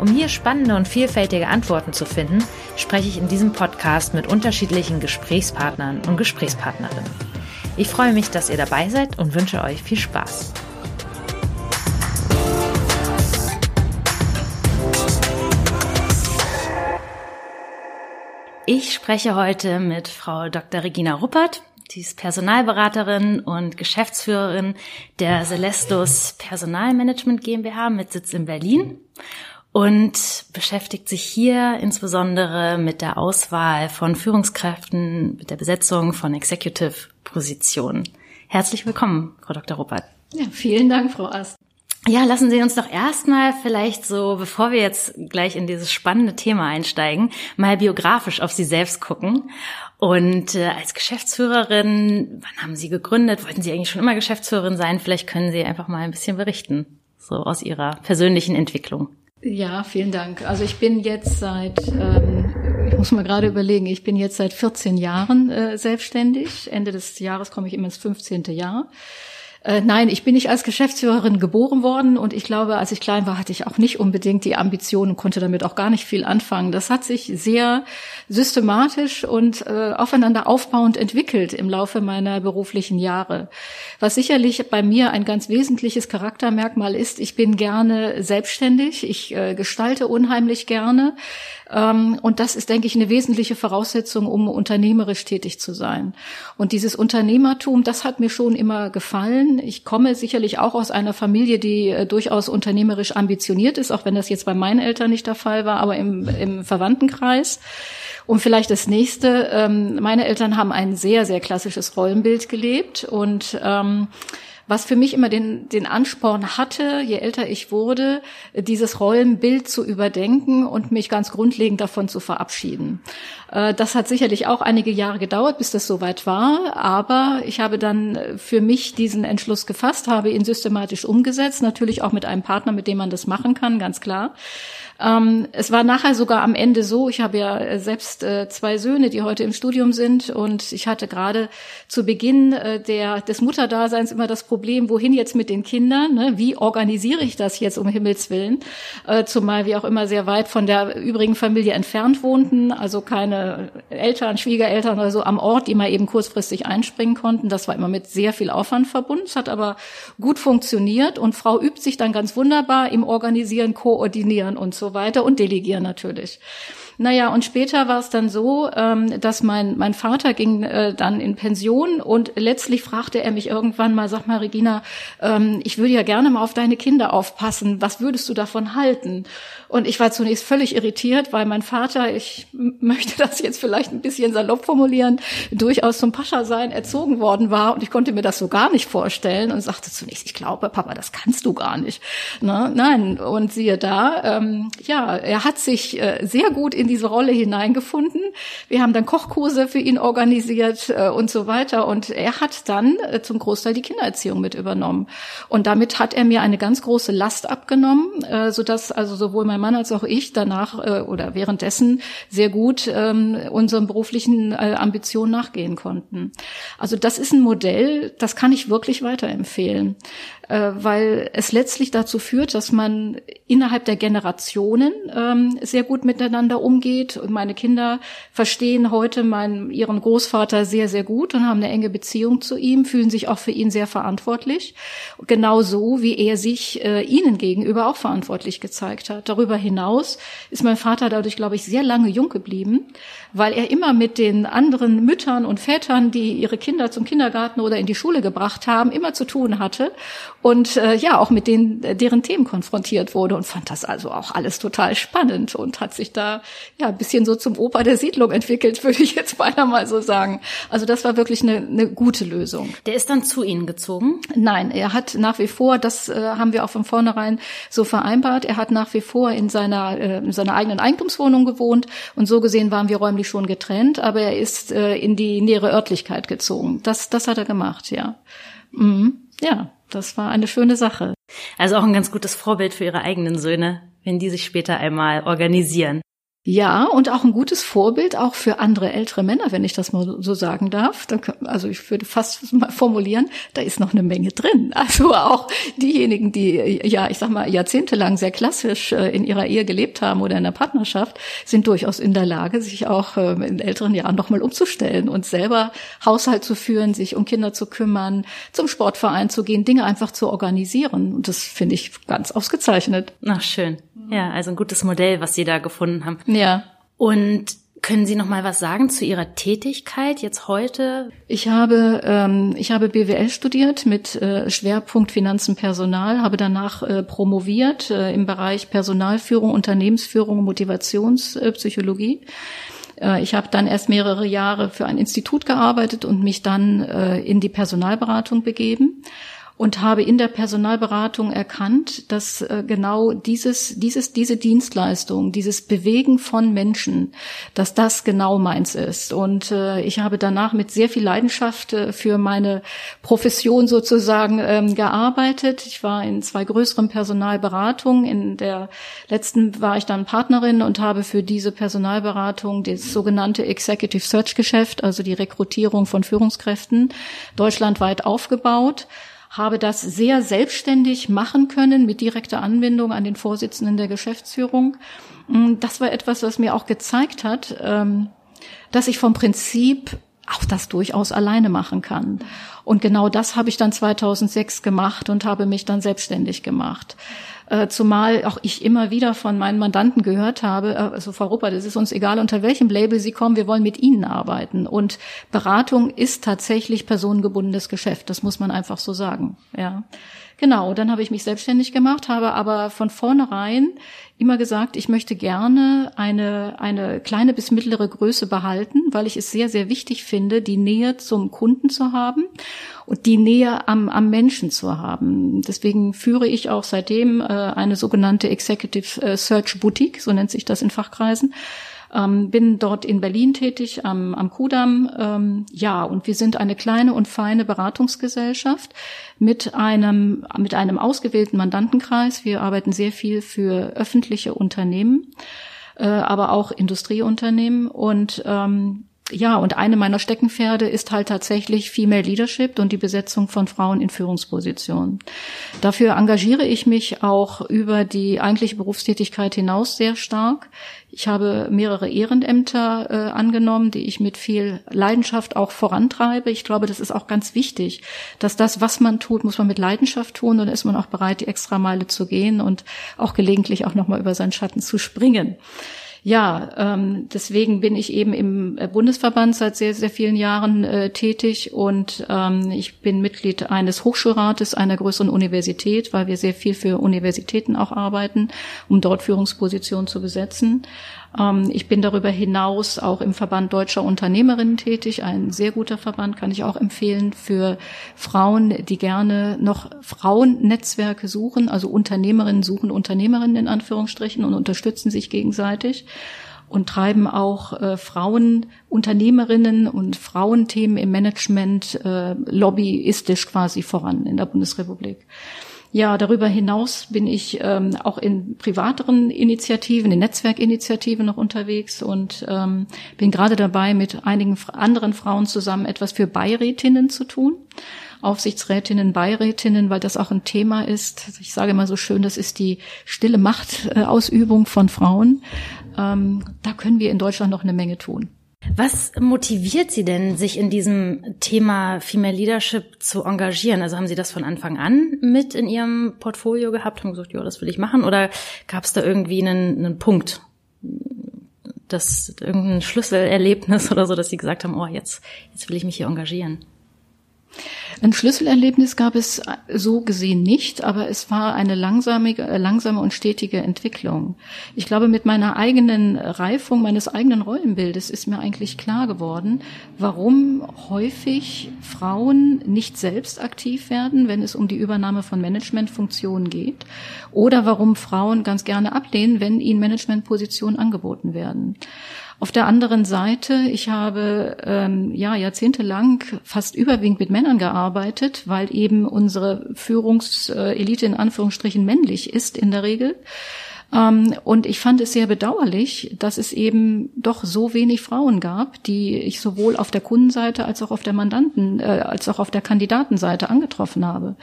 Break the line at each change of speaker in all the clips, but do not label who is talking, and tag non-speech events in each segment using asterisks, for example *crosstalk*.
Um hier spannende und vielfältige Antworten zu finden, spreche ich in diesem Podcast mit unterschiedlichen Gesprächspartnern und Gesprächspartnerinnen. Ich freue mich, dass ihr dabei seid und wünsche euch viel Spaß. Ich spreche heute mit Frau Dr. Regina Ruppert. Sie ist Personalberaterin und Geschäftsführerin der Celestus Personalmanagement GmbH mit Sitz in Berlin und beschäftigt sich hier insbesondere mit der Auswahl von Führungskräften, mit der Besetzung von Executive-Positionen. Herzlich willkommen, Frau Dr. Ruppert.
Ja, vielen Dank, Frau Ast.
Ja, lassen Sie uns doch erstmal vielleicht so, bevor wir jetzt gleich in dieses spannende Thema einsteigen, mal biografisch auf Sie selbst gucken. Und äh, als Geschäftsführerin, wann haben Sie gegründet? Wollten Sie eigentlich schon immer Geschäftsführerin sein? Vielleicht können Sie einfach mal ein bisschen berichten, so aus Ihrer persönlichen Entwicklung.
Ja, vielen Dank. Also ich bin jetzt seit, ähm, ich muss mal gerade überlegen, ich bin jetzt seit 14 Jahren äh, selbstständig. Ende des Jahres komme ich immer ins 15. Jahr. Äh, nein, ich bin nicht als Geschäftsführerin geboren worden und ich glaube, als ich klein war, hatte ich auch nicht unbedingt die Ambition und konnte damit auch gar nicht viel anfangen. Das hat sich sehr systematisch und äh, aufeinander aufbauend entwickelt im Laufe meiner beruflichen Jahre. Was sicherlich bei mir ein ganz wesentliches Charaktermerkmal ist, ich bin gerne selbstständig, ich äh, gestalte unheimlich gerne. Ähm, und das ist, denke ich, eine wesentliche Voraussetzung, um unternehmerisch tätig zu sein. Und dieses Unternehmertum, das hat mir schon immer gefallen. Ich komme sicherlich auch aus einer Familie, die äh, durchaus unternehmerisch ambitioniert ist, auch wenn das jetzt bei meinen Eltern nicht der Fall war, aber im, im Verwandtenkreis. Und vielleicht das nächste, ähm, meine Eltern haben ein sehr, sehr klassisches Rollenbild gelebt und ähm, was für mich immer den, den Ansporn hatte, je älter ich wurde, dieses Rollenbild zu überdenken und mich ganz grundlegend davon zu verabschieden. Äh, das hat sicherlich auch einige Jahre gedauert, bis das soweit war, aber ich habe dann für mich diesen Entschluss gefasst, habe ihn systematisch umgesetzt, natürlich auch mit einem Partner, mit dem man das machen kann, ganz klar. Ähm, es war nachher sogar am Ende so, ich habe ja äh, selbst äh, zwei Söhne, die heute im Studium sind und ich hatte gerade zu Beginn äh, der, des Mutterdaseins immer das Problem, wohin jetzt mit den Kindern, ne? wie organisiere ich das jetzt um Himmels Willen, äh, zumal wir auch immer sehr weit von der übrigen Familie entfernt wohnten, also keine Eltern, Schwiegereltern oder so am Ort, die mal eben kurzfristig einspringen konnten. Das war immer mit sehr viel Aufwand verbunden. Es hat aber gut funktioniert und Frau übt sich dann ganz wunderbar im Organisieren, Koordinieren und so weiter und delegieren natürlich. Naja, und später war es dann so, ähm, dass mein, mein Vater ging äh, dann in Pension und letztlich fragte er mich irgendwann mal, sag mal, Regina, ähm, ich würde ja gerne mal auf deine Kinder aufpassen. Was würdest du davon halten? Und ich war zunächst völlig irritiert, weil mein Vater, ich möchte *laughs* das jetzt vielleicht ein bisschen salopp formulieren, durchaus zum Pascha sein erzogen worden war und ich konnte mir das so gar nicht vorstellen und sagte zunächst, ich glaube, Papa, das kannst du gar nicht. Ne? Nein, und siehe da, ähm, ja, er hat sich äh, sehr gut in diese Rolle hineingefunden. Wir haben dann Kochkurse für ihn organisiert äh, und so weiter. Und er hat dann äh, zum Großteil die Kindererziehung mit übernommen. Und damit hat er mir eine ganz große Last abgenommen, äh, sodass also sowohl mein Mann als auch ich danach äh, oder währenddessen sehr gut ähm, unseren beruflichen äh, Ambitionen nachgehen konnten. Also das ist ein Modell, das kann ich wirklich weiterempfehlen äh, weil es letztlich dazu führt, dass man innerhalb der Generationen ähm, sehr gut miteinander umgeht. Und meine Kinder verstehen heute meinen, ihren Großvater sehr, sehr gut und haben eine enge Beziehung zu ihm, fühlen sich auch für ihn sehr verantwortlich. Genauso wie er sich äh, ihnen gegenüber auch verantwortlich gezeigt hat. Darüber hinaus ist mein Vater dadurch, glaube ich, sehr lange jung geblieben, weil er immer mit den anderen Müttern und Vätern, die ihre Kinder Kinder zum Kindergarten oder in die Schule gebracht haben, immer zu tun hatte und äh, ja auch mit denen, deren Themen konfrontiert wurde und fand das also auch alles total spannend und hat sich da ja ein bisschen so zum Opa der Siedlung entwickelt, *laughs* würde ich jetzt beinahe mal so sagen. Also das war wirklich eine, eine gute Lösung.
Der ist dann zu Ihnen gezogen?
Nein, er hat nach wie vor, das äh, haben wir auch von vornherein so vereinbart, er hat nach wie vor in seiner, äh, in seiner eigenen Eigentumswohnung gewohnt und so gesehen waren wir räumlich schon getrennt, aber er ist äh, in die nähere Örtlichkeit gezogen. Das, das hat er gemacht, ja. Mhm. Ja, das war eine schöne Sache.
Also auch ein ganz gutes Vorbild für Ihre eigenen Söhne, wenn die sich später einmal organisieren.
Ja, und auch ein gutes Vorbild auch für andere ältere Männer, wenn ich das mal so sagen darf. Also ich würde fast mal formulieren, da ist noch eine Menge drin. *laughs* Also auch diejenigen, die, ja, ich sag mal, jahrzehntelang sehr klassisch äh, in ihrer Ehe gelebt haben oder in der Partnerschaft, sind durchaus in der Lage, sich auch ähm, in älteren Jahren nochmal umzustellen und selber Haushalt zu führen, sich um Kinder zu kümmern, zum Sportverein zu gehen, Dinge einfach zu organisieren. Und das finde ich ganz ausgezeichnet.
Ach, schön. Ja, also ein gutes Modell, was Sie da gefunden haben.
Ja.
Und können Sie noch mal was sagen zu Ihrer Tätigkeit jetzt heute?
Ich habe ähm, ich habe BWL studiert mit äh, Schwerpunkt Finanzen Personal, habe danach äh, promoviert äh, im Bereich Personalführung, Unternehmensführung, Motivationspsychologie. Äh, ich habe dann erst mehrere Jahre für ein Institut gearbeitet und mich dann äh, in die Personalberatung begeben und habe in der Personalberatung erkannt, dass äh, genau dieses, dieses, diese Dienstleistung, dieses Bewegen von Menschen, dass das genau meins ist. Und äh, ich habe danach mit sehr viel Leidenschaft äh, für meine Profession sozusagen ähm, gearbeitet. Ich war in zwei größeren Personalberatungen. In der letzten war ich dann Partnerin und habe für diese Personalberatung das sogenannte Executive Search Geschäft, also die Rekrutierung von Führungskräften, deutschlandweit aufgebaut habe das sehr selbstständig machen können mit direkter Anbindung an den Vorsitzenden der Geschäftsführung. Mm, das war etwas, was mir auch gezeigt hat, ähm, dass ich vom Prinzip auch das durchaus alleine machen kann. Und genau das habe ich dann 2006 gemacht und habe mich dann selbstständig gemacht. Äh, zumal auch ich immer wieder von meinen Mandanten gehört habe, äh, also Frau Ruppert, es ist uns egal, unter welchem Label Sie kommen, wir wollen mit Ihnen arbeiten. Und Beratung ist tatsächlich personengebundenes Geschäft, das muss man einfach so sagen. Ja. Genau, dann habe ich mich selbstständig gemacht, habe aber von vornherein immer gesagt, ich möchte gerne eine, eine kleine bis mittlere Größe behalten, weil ich es sehr, sehr wichtig finde, die Nähe zum Kunden zu haben und die Nähe am, am Menschen zu haben. Deswegen führe ich auch seitdem äh, eine sogenannte Executive äh, Search Boutique, so nennt sich das in Fachkreisen. Ähm, bin dort in Berlin tätig, am, am Kudamm. Ähm, ja, und wir sind eine kleine und feine Beratungsgesellschaft mit einem, mit einem ausgewählten Mandantenkreis. Wir arbeiten sehr viel für öffentliche Unternehmen, äh, aber auch Industrieunternehmen und ähm, ja, und eine meiner Steckenpferde ist halt tatsächlich Female Leadership und die Besetzung von Frauen in Führungspositionen. Dafür engagiere ich mich auch über die eigentliche Berufstätigkeit hinaus sehr stark. Ich habe mehrere Ehrenämter äh, angenommen, die ich mit viel Leidenschaft auch vorantreibe. Ich glaube, das ist auch ganz wichtig, dass das, was man tut, muss man mit Leidenschaft tun und ist man auch bereit, die Extrameile zu gehen und auch gelegentlich auch nochmal über seinen Schatten zu springen. Ja, ähm, deswegen bin ich eben im äh, Bundesverband seit sehr, sehr vielen Jahren äh, tätig und ähm, ich bin Mitglied eines Hochschulrates einer größeren Universität, weil wir sehr viel für Universitäten auch arbeiten, um dort Führungspositionen zu besetzen. Ähm, ich bin darüber hinaus auch im Verband deutscher Unternehmerinnen tätig, ein sehr guter Verband, kann ich auch empfehlen für Frauen, die gerne noch Frauennetzwerke suchen, also Unternehmerinnen suchen Unternehmerinnen in Anführungsstrichen und unterstützen sich gegenseitig und treiben auch äh, Frauen, Unternehmerinnen und Frauenthemen im Management äh, lobbyistisch quasi voran in der Bundesrepublik. Ja, darüber hinaus bin ich ähm, auch in privateren Initiativen, in Netzwerkinitiativen noch unterwegs und ähm, bin gerade dabei, mit einigen anderen Frauen zusammen etwas für Beirätinnen zu tun. Aufsichtsrätinnen, Beirätinnen, weil das auch ein Thema ist. Ich sage immer so schön, das ist die stille Machtausübung von Frauen. Ähm, da können wir in Deutschland noch eine Menge tun.
Was motiviert Sie denn, sich in diesem Thema Female Leadership zu engagieren? Also haben Sie das von Anfang an mit in Ihrem Portfolio gehabt, haben gesagt, ja, das will ich machen? Oder gab es da irgendwie einen, einen Punkt, das irgendein Schlüsselerlebnis *laughs* oder so, dass Sie gesagt haben, oh, jetzt, jetzt will ich mich hier engagieren?
Ein Schlüsselerlebnis gab es so gesehen nicht, aber es war eine langsame, langsame und stetige Entwicklung. Ich glaube, mit meiner eigenen Reifung, meines eigenen Rollenbildes ist mir eigentlich klar geworden, warum häufig Frauen nicht selbst aktiv werden, wenn es um die Übernahme von Managementfunktionen geht, oder warum Frauen ganz gerne ablehnen, wenn ihnen Managementpositionen angeboten werden. Auf der anderen Seite, ich habe ähm, ja jahrzehntelang fast überwiegend mit Männern gearbeitet, weil eben unsere Führungselite in Anführungsstrichen männlich ist in der Regel. Ähm, und ich fand es sehr bedauerlich, dass es eben doch so wenig Frauen gab, die ich sowohl auf der Kundenseite als auch auf der Mandanten, äh, als auch auf der Kandidatenseite angetroffen habe.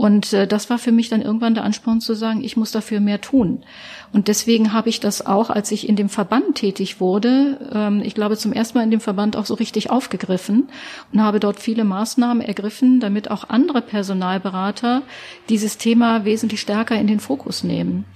Und äh, das war für mich dann irgendwann der Ansporn zu sagen, ich muss dafür mehr tun. Und deswegen habe ich das auch, als ich in dem Verband tätig wurde, ähm, ich glaube zum ersten Mal in dem Verband auch so richtig aufgegriffen und habe dort viele Maßnahmen ergriffen, damit auch andere Personalberater dieses Thema wesentlich stärker in den Fokus nehmen.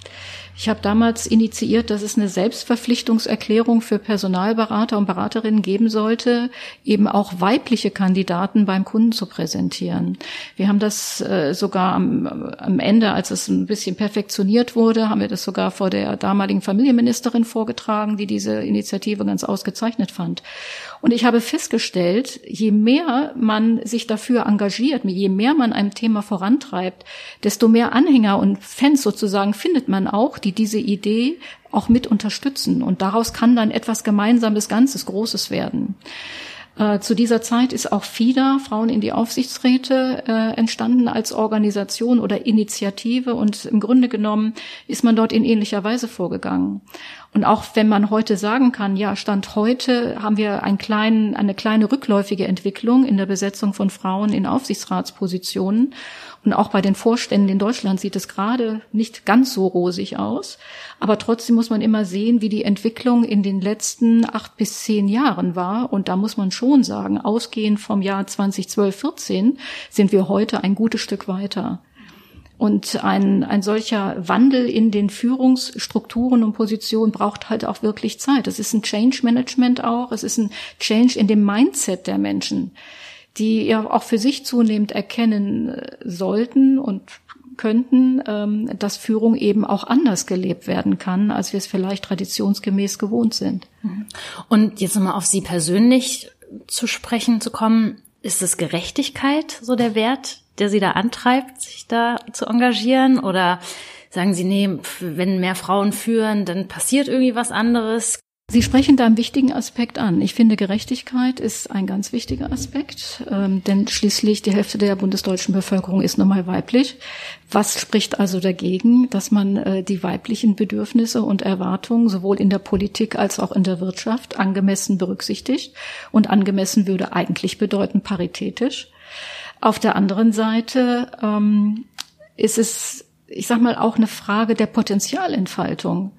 Ich habe damals initiiert, dass es eine Selbstverpflichtungserklärung für Personalberater und Beraterinnen geben sollte, eben auch weibliche Kandidaten beim Kunden zu präsentieren. Wir haben das äh, sogar am, am Ende, als es ein bisschen perfektioniert wurde, haben wir das sogar vor der damaligen Familienministerin vorgetragen, die diese Initiative ganz ausgezeichnet fand. Und ich habe festgestellt, je mehr man sich dafür engagiert, je mehr man einem Thema vorantreibt, desto mehr Anhänger und Fans sozusagen findet man auch, die diese Idee auch mit unterstützen. Und daraus kann dann etwas Gemeinsames, Ganzes, Großes werden. Äh, zu dieser Zeit ist auch FIDA, Frauen in die Aufsichtsräte, äh, entstanden als Organisation oder Initiative und im Grunde genommen ist man dort in ähnlicher Weise vorgegangen. Und auch wenn man heute sagen kann, ja, Stand heute haben wir einen kleinen, eine kleine rückläufige Entwicklung in der Besetzung von Frauen in Aufsichtsratspositionen und auch bei den Vorständen in Deutschland sieht es gerade nicht ganz so rosig aus. Aber trotzdem muss man immer sehen, wie die Entwicklung in den letzten acht bis zehn Jahren war. Und da muss man schon sagen, ausgehend vom Jahr 2012, 14 sind wir heute ein gutes Stück weiter. Und ein, ein solcher Wandel in den Führungsstrukturen und Positionen braucht halt auch wirklich Zeit. Es ist ein Change Management auch. Es ist ein Change in dem Mindset der Menschen die ja auch für sich zunehmend erkennen äh, sollten und könnten, ähm, dass Führung eben auch anders gelebt werden kann, als wir es vielleicht traditionsgemäß gewohnt sind.
Mhm. Und jetzt nochmal auf Sie persönlich zu sprechen zu kommen, ist es Gerechtigkeit so der Wert, der Sie da antreibt, sich da zu engagieren? Oder sagen Sie, nee, wenn mehr Frauen führen, dann passiert irgendwie was anderes?
Sie sprechen da einen wichtigen Aspekt an. Ich finde, Gerechtigkeit ist ein ganz wichtiger Aspekt, ähm, denn schließlich die Hälfte der bundesdeutschen Bevölkerung ist nun mal weiblich. Was spricht also dagegen, dass man äh, die weiblichen Bedürfnisse und Erwartungen sowohl in der Politik als auch in der Wirtschaft angemessen berücksichtigt? Und angemessen würde eigentlich bedeuten paritätisch. Auf der anderen Seite ähm, ist es, ich sag mal, auch eine Frage der Potenzialentfaltung.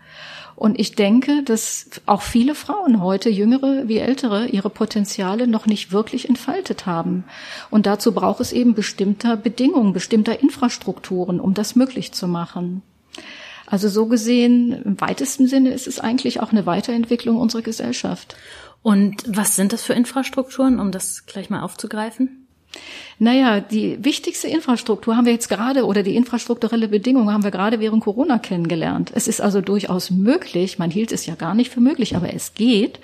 Und ich denke, dass auch viele Frauen heute, jüngere wie ältere, ihre Potenziale noch nicht wirklich entfaltet haben. Und dazu braucht es eben bestimmter Bedingungen, bestimmter Infrastrukturen, um das möglich zu machen. Also so gesehen, im weitesten Sinne ist es eigentlich auch eine Weiterentwicklung unserer Gesellschaft.
Und was sind das für Infrastrukturen, um das gleich mal aufzugreifen?
Naja, die wichtigste Infrastruktur haben wir jetzt gerade oder die infrastrukturelle Bedingungen haben wir gerade während Corona kennengelernt. Es ist also durchaus möglich, man hielt es ja gar nicht für möglich, aber es geht,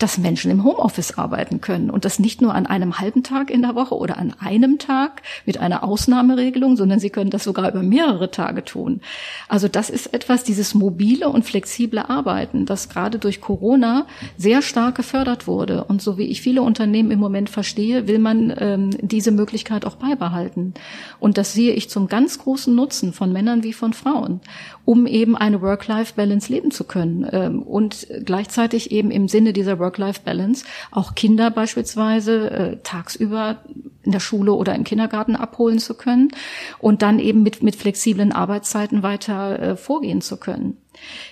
dass Menschen im Homeoffice arbeiten können und das nicht nur an einem halben Tag in der Woche oder an einem Tag mit einer Ausnahmeregelung, sondern sie können das sogar über mehrere Tage tun. Also das ist etwas, dieses mobile und flexible Arbeiten, das gerade durch Corona sehr stark gefördert wurde. Und so wie ich viele Unternehmen im Moment verstehe, will man ähm, diese Möglichkeit auch beibehalten. Und das sehe ich zum ganz großen Nutzen von Männern wie von Frauen, um eben eine Work-Life-Balance leben zu können ähm, und gleichzeitig eben im Sinne dieser Work-Life-Balance auch Kinder beispielsweise äh, tagsüber in der Schule oder im Kindergarten abholen zu können und dann eben mit, mit flexiblen Arbeitszeiten weiter äh, vorgehen zu können.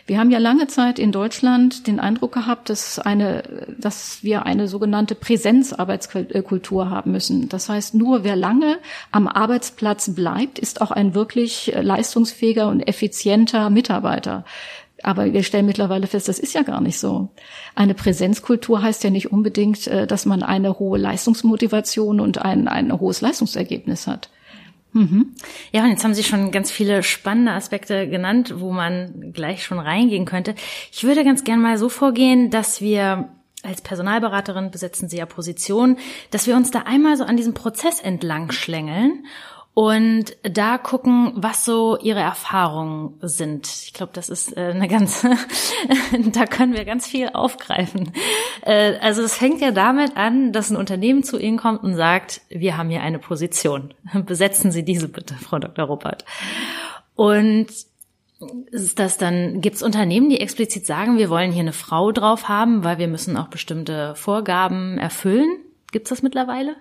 Wir haben ja lange Zeit in Deutschland den Eindruck gehabt, dass eine, dass wir eine sogenannte Präsenzarbeitskultur haben müssen. Das heißt, nur wer lange am Arbeitsplatz bleibt, ist auch ein wirklich leistungsfähiger und effizienter Mitarbeiter. Aber wir stellen mittlerweile fest, das ist ja gar nicht so. Eine Präsenzkultur heißt ja nicht unbedingt, äh, dass man eine hohe Leistungsmotivation und ein, ein hohes Leistungsergebnis hat.
Mhm. Ja, und jetzt haben Sie schon ganz viele spannende Aspekte genannt, wo man gleich schon reingehen könnte. Ich würde ganz gern mal so vorgehen, dass wir als Personalberaterin besetzen Sie ja Positionen, dass wir uns da einmal so an diesem Prozess entlang schlängeln und da gucken, was so ihre Erfahrungen sind. Ich glaube, das ist äh, eine ganze, *laughs* da können wir ganz viel aufgreifen. Äh, also es fängt ja damit an, dass ein Unternehmen zu Ihnen kommt und sagt, wir haben hier eine Position. *laughs* Besetzen Sie diese bitte, Frau Dr. Ruppert. Und ist das dann, gibt es Unternehmen, die explizit sagen, wir wollen hier eine Frau drauf haben, weil wir müssen auch bestimmte Vorgaben erfüllen? Gibt es das mittlerweile?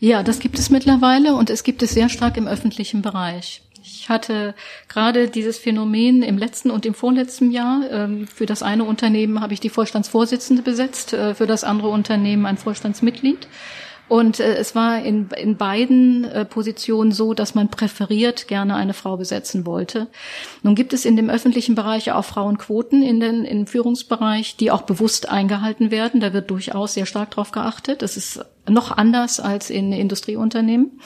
Ja, das gibt es mittlerweile und es gibt es sehr stark im öffentlichen Bereich. Ich hatte gerade dieses Phänomen im letzten und im vorletzten Jahr. Ähm, für das eine Unternehmen habe ich die Vorstandsvorsitzende besetzt, äh, für das andere Unternehmen ein Vorstandsmitglied. Und äh, es war in, in beiden äh, Positionen so, dass man präferiert gerne eine Frau besetzen wollte. Nun gibt es in dem öffentlichen Bereich auch Frauenquoten in den im Führungsbereich, die auch bewusst eingehalten werden. Da wird durchaus sehr stark drauf geachtet. Das ist noch anders als in Industrieunternehmen.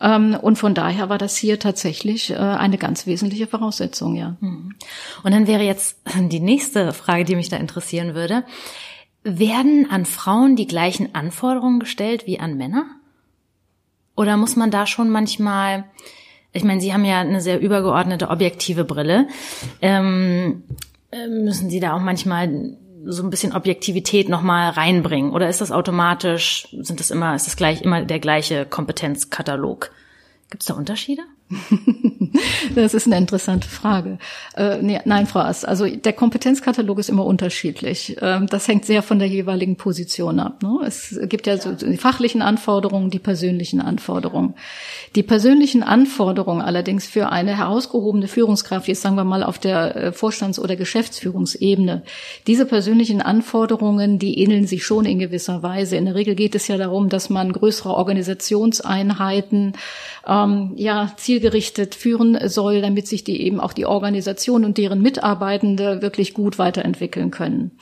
Ähm, und von daher war das hier tatsächlich äh, eine ganz wesentliche Voraussetzung, ja.
Mhm. Und dann wäre jetzt die nächste Frage, die mich da interessieren würde. Werden an Frauen die gleichen Anforderungen gestellt wie an Männer? Oder muss man da schon manchmal, ich meine, Sie haben ja eine sehr übergeordnete objektive Brille, ähm, äh, müssen Sie da auch manchmal so ein bisschen Objektivität nochmal reinbringen? Oder ist das automatisch, sind das immer, ist das gleich immer der gleiche Kompetenzkatalog? Gibt es da Unterschiede? *laughs*
das ist eine interessante Frage. Äh, nee, nein, Frau Ast, also der Kompetenzkatalog ist immer unterschiedlich. Ähm, das hängt sehr von der jeweiligen Position ab. Ne? Es gibt ja, ja. So die fachlichen Anforderungen, die persönlichen Anforderungen. Die persönlichen Anforderungen allerdings für eine herausgehobene Führungskraft, jetzt sagen wir mal auf der äh, Vorstands- oder Geschäftsführungsebene, diese persönlichen Anforderungen, die ähneln sich schon in gewisser Weise. In der Regel geht es ja darum, dass man größere Organisationseinheiten ähm, ja, zielgerichtet führen soll, damit sich die eben auch die Organisation und deren Mitarbeitende wirklich gut weiterentwickeln können.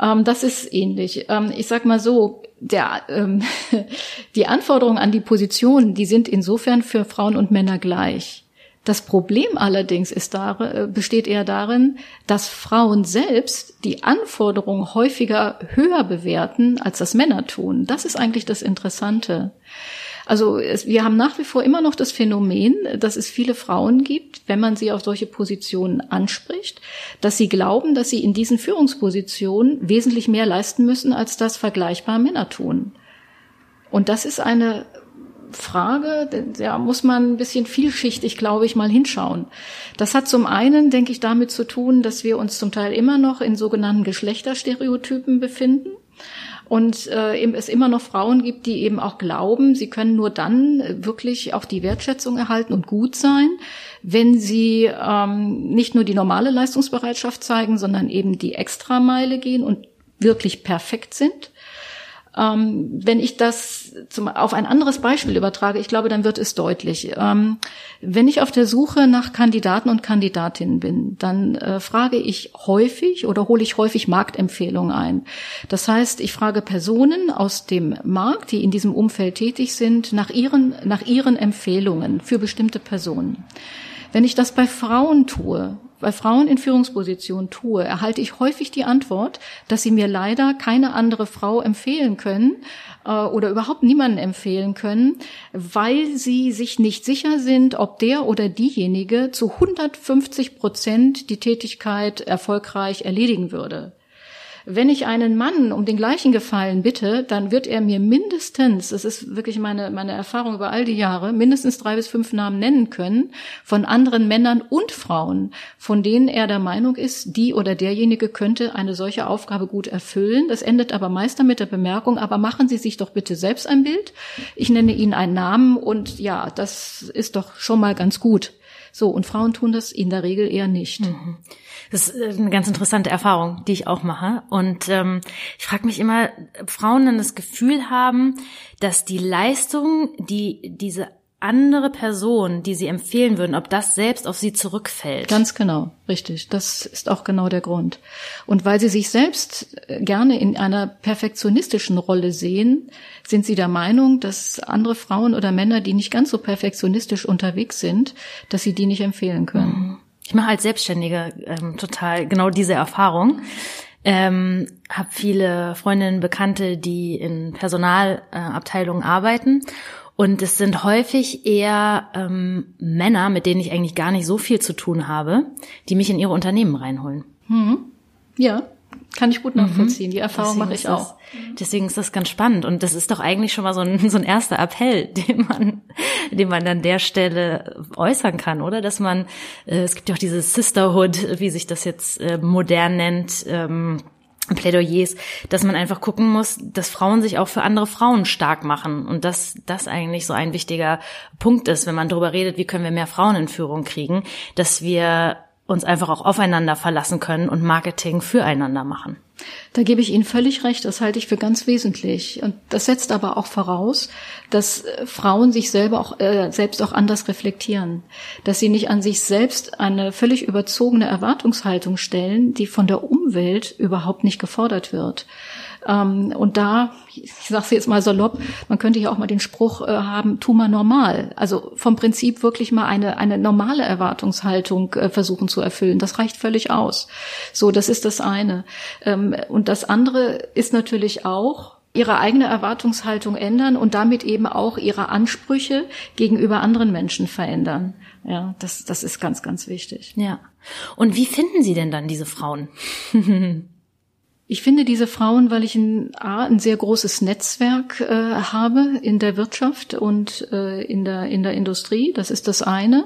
Ähm, das ist ähnlich. Ähm, ich sag mal so, der, ähm, *laughs* die Anforderungen an die Position, die sind insofern für Frauen und Männer gleich. Das Problem allerdings ist da, äh, besteht eher darin, dass Frauen selbst die Anforderungen häufiger höher bewerten, als das Männer tun. Das ist eigentlich das Interessante. Also es, wir haben nach wie vor immer noch das Phänomen, dass es viele Frauen gibt, wenn man sie auf solche Positionen anspricht, dass sie glauben, dass sie in diesen Führungspositionen wesentlich mehr leisten müssen, als das vergleichbare Männer tun. Und das ist eine Frage, da muss man ein bisschen vielschichtig, glaube ich, mal hinschauen. Das hat zum einen, denke ich, damit zu tun, dass wir uns zum Teil immer noch in sogenannten Geschlechterstereotypen befinden und äh, es immer noch Frauen gibt, die eben auch glauben, sie können nur dann äh, wirklich auch die Wertschätzung erhalten und gut sein, wenn sie ähm, nicht nur die normale Leistungsbereitschaft zeigen, sondern eben die Extrameile gehen und wirklich perfekt sind. Ähm, wenn ich das zum, auf ein anderes Beispiel übertrage, ich glaube, dann wird es deutlich. Ähm, wenn ich auf der Suche nach Kandidaten und Kandidatinnen bin, dann äh, frage ich häufig oder hole ich häufig Marktempfehlungen ein. Das heißt, ich frage Personen aus dem Markt, die in diesem Umfeld tätig sind, nach ihren, nach ihren Empfehlungen für bestimmte Personen. Wenn ich das bei Frauen tue, bei Frauen in Führungspositionen tue, erhalte ich häufig die Antwort, dass sie mir leider keine andere Frau empfehlen können äh, oder überhaupt niemanden empfehlen können, weil sie sich nicht sicher sind, ob der oder diejenige zu 150 Prozent die Tätigkeit erfolgreich erledigen würde. Wenn ich einen Mann um den gleichen Gefallen bitte, dann wird er mir mindestens, das ist wirklich meine, meine Erfahrung über all die Jahre, mindestens drei bis fünf Namen nennen können von anderen Männern und Frauen, von denen er der Meinung ist, die oder derjenige könnte eine solche Aufgabe gut erfüllen. Das endet aber meist damit der Bemerkung, aber machen Sie sich doch bitte selbst ein Bild. Ich nenne Ihnen einen Namen und ja, das ist doch schon mal ganz gut. So, und Frauen tun das in der Regel eher nicht. Mhm.
Das ist äh, eine ganz interessante Erfahrung, die ich auch mache. Und ähm, ich frage mich immer, Frauen dann das Gefühl haben, dass die Leistung, die diese andere Person, die Sie empfehlen würden, ob das selbst auf Sie zurückfällt.
Ganz genau, richtig. Das ist auch genau der Grund. Und weil Sie sich selbst äh, gerne in einer perfektionistischen Rolle sehen, sind Sie der Meinung, dass andere Frauen oder Männer, die nicht ganz so perfektionistisch unterwegs sind, dass Sie die nicht empfehlen können. Mhm.
Ich mache als Selbstständige ähm, total genau diese Erfahrung. Ähm, habe viele Freundinnen, Bekannte, die in Personalabteilungen äh, arbeiten und es sind häufig eher ähm, Männer, mit denen ich eigentlich gar nicht so viel zu tun habe, die mich in ihre Unternehmen reinholen.
Mhm. Ja, kann ich gut nachvollziehen. Mhm. Die Erfahrung mache ich auch.
deswegen ist das ganz spannend. Und das ist doch eigentlich schon mal so ein, so ein erster Appell, *laughs* den man, den man an der Stelle äußern kann, oder? Dass man, äh, es gibt ja auch dieses Sisterhood, wie sich das jetzt äh, modern nennt, ähm, Plädoyers, dass man einfach gucken muss, dass Frauen sich auch für andere Frauen stark machen und dass das eigentlich so ein wichtiger Punkt ist, wenn man darüber redet, wie können wir mehr Frauen in Führung kriegen, dass wir uns einfach auch aufeinander verlassen können und Marketing füreinander machen.
Da gebe ich Ihnen völlig recht, das halte ich für ganz wesentlich. Und das setzt aber auch voraus, dass äh, Frauen sich selber auch, äh, selbst auch anders reflektieren. Dass sie nicht an sich selbst eine völlig überzogene Erwartungshaltung stellen, die von der Umwelt überhaupt nicht gefordert wird. Ähm, und da, ich sage es jetzt mal salopp, man könnte ja auch mal den Spruch äh, haben, tu mal normal. Also vom Prinzip wirklich mal eine, eine normale Erwartungshaltung äh, versuchen zu erfüllen. Das reicht völlig aus. So, das ist das eine. Ähm, und das andere ist natürlich auch, ihre eigene Erwartungshaltung ändern und damit eben auch ihre Ansprüche gegenüber anderen Menschen verändern. Ja, das, das ist ganz, ganz wichtig.
Ja. Und wie finden Sie denn dann diese Frauen? *laughs*
Ich finde diese Frauen, weil ich ein, A, ein sehr großes Netzwerk äh, habe in der Wirtschaft und äh, in, der, in der Industrie. Das ist das eine.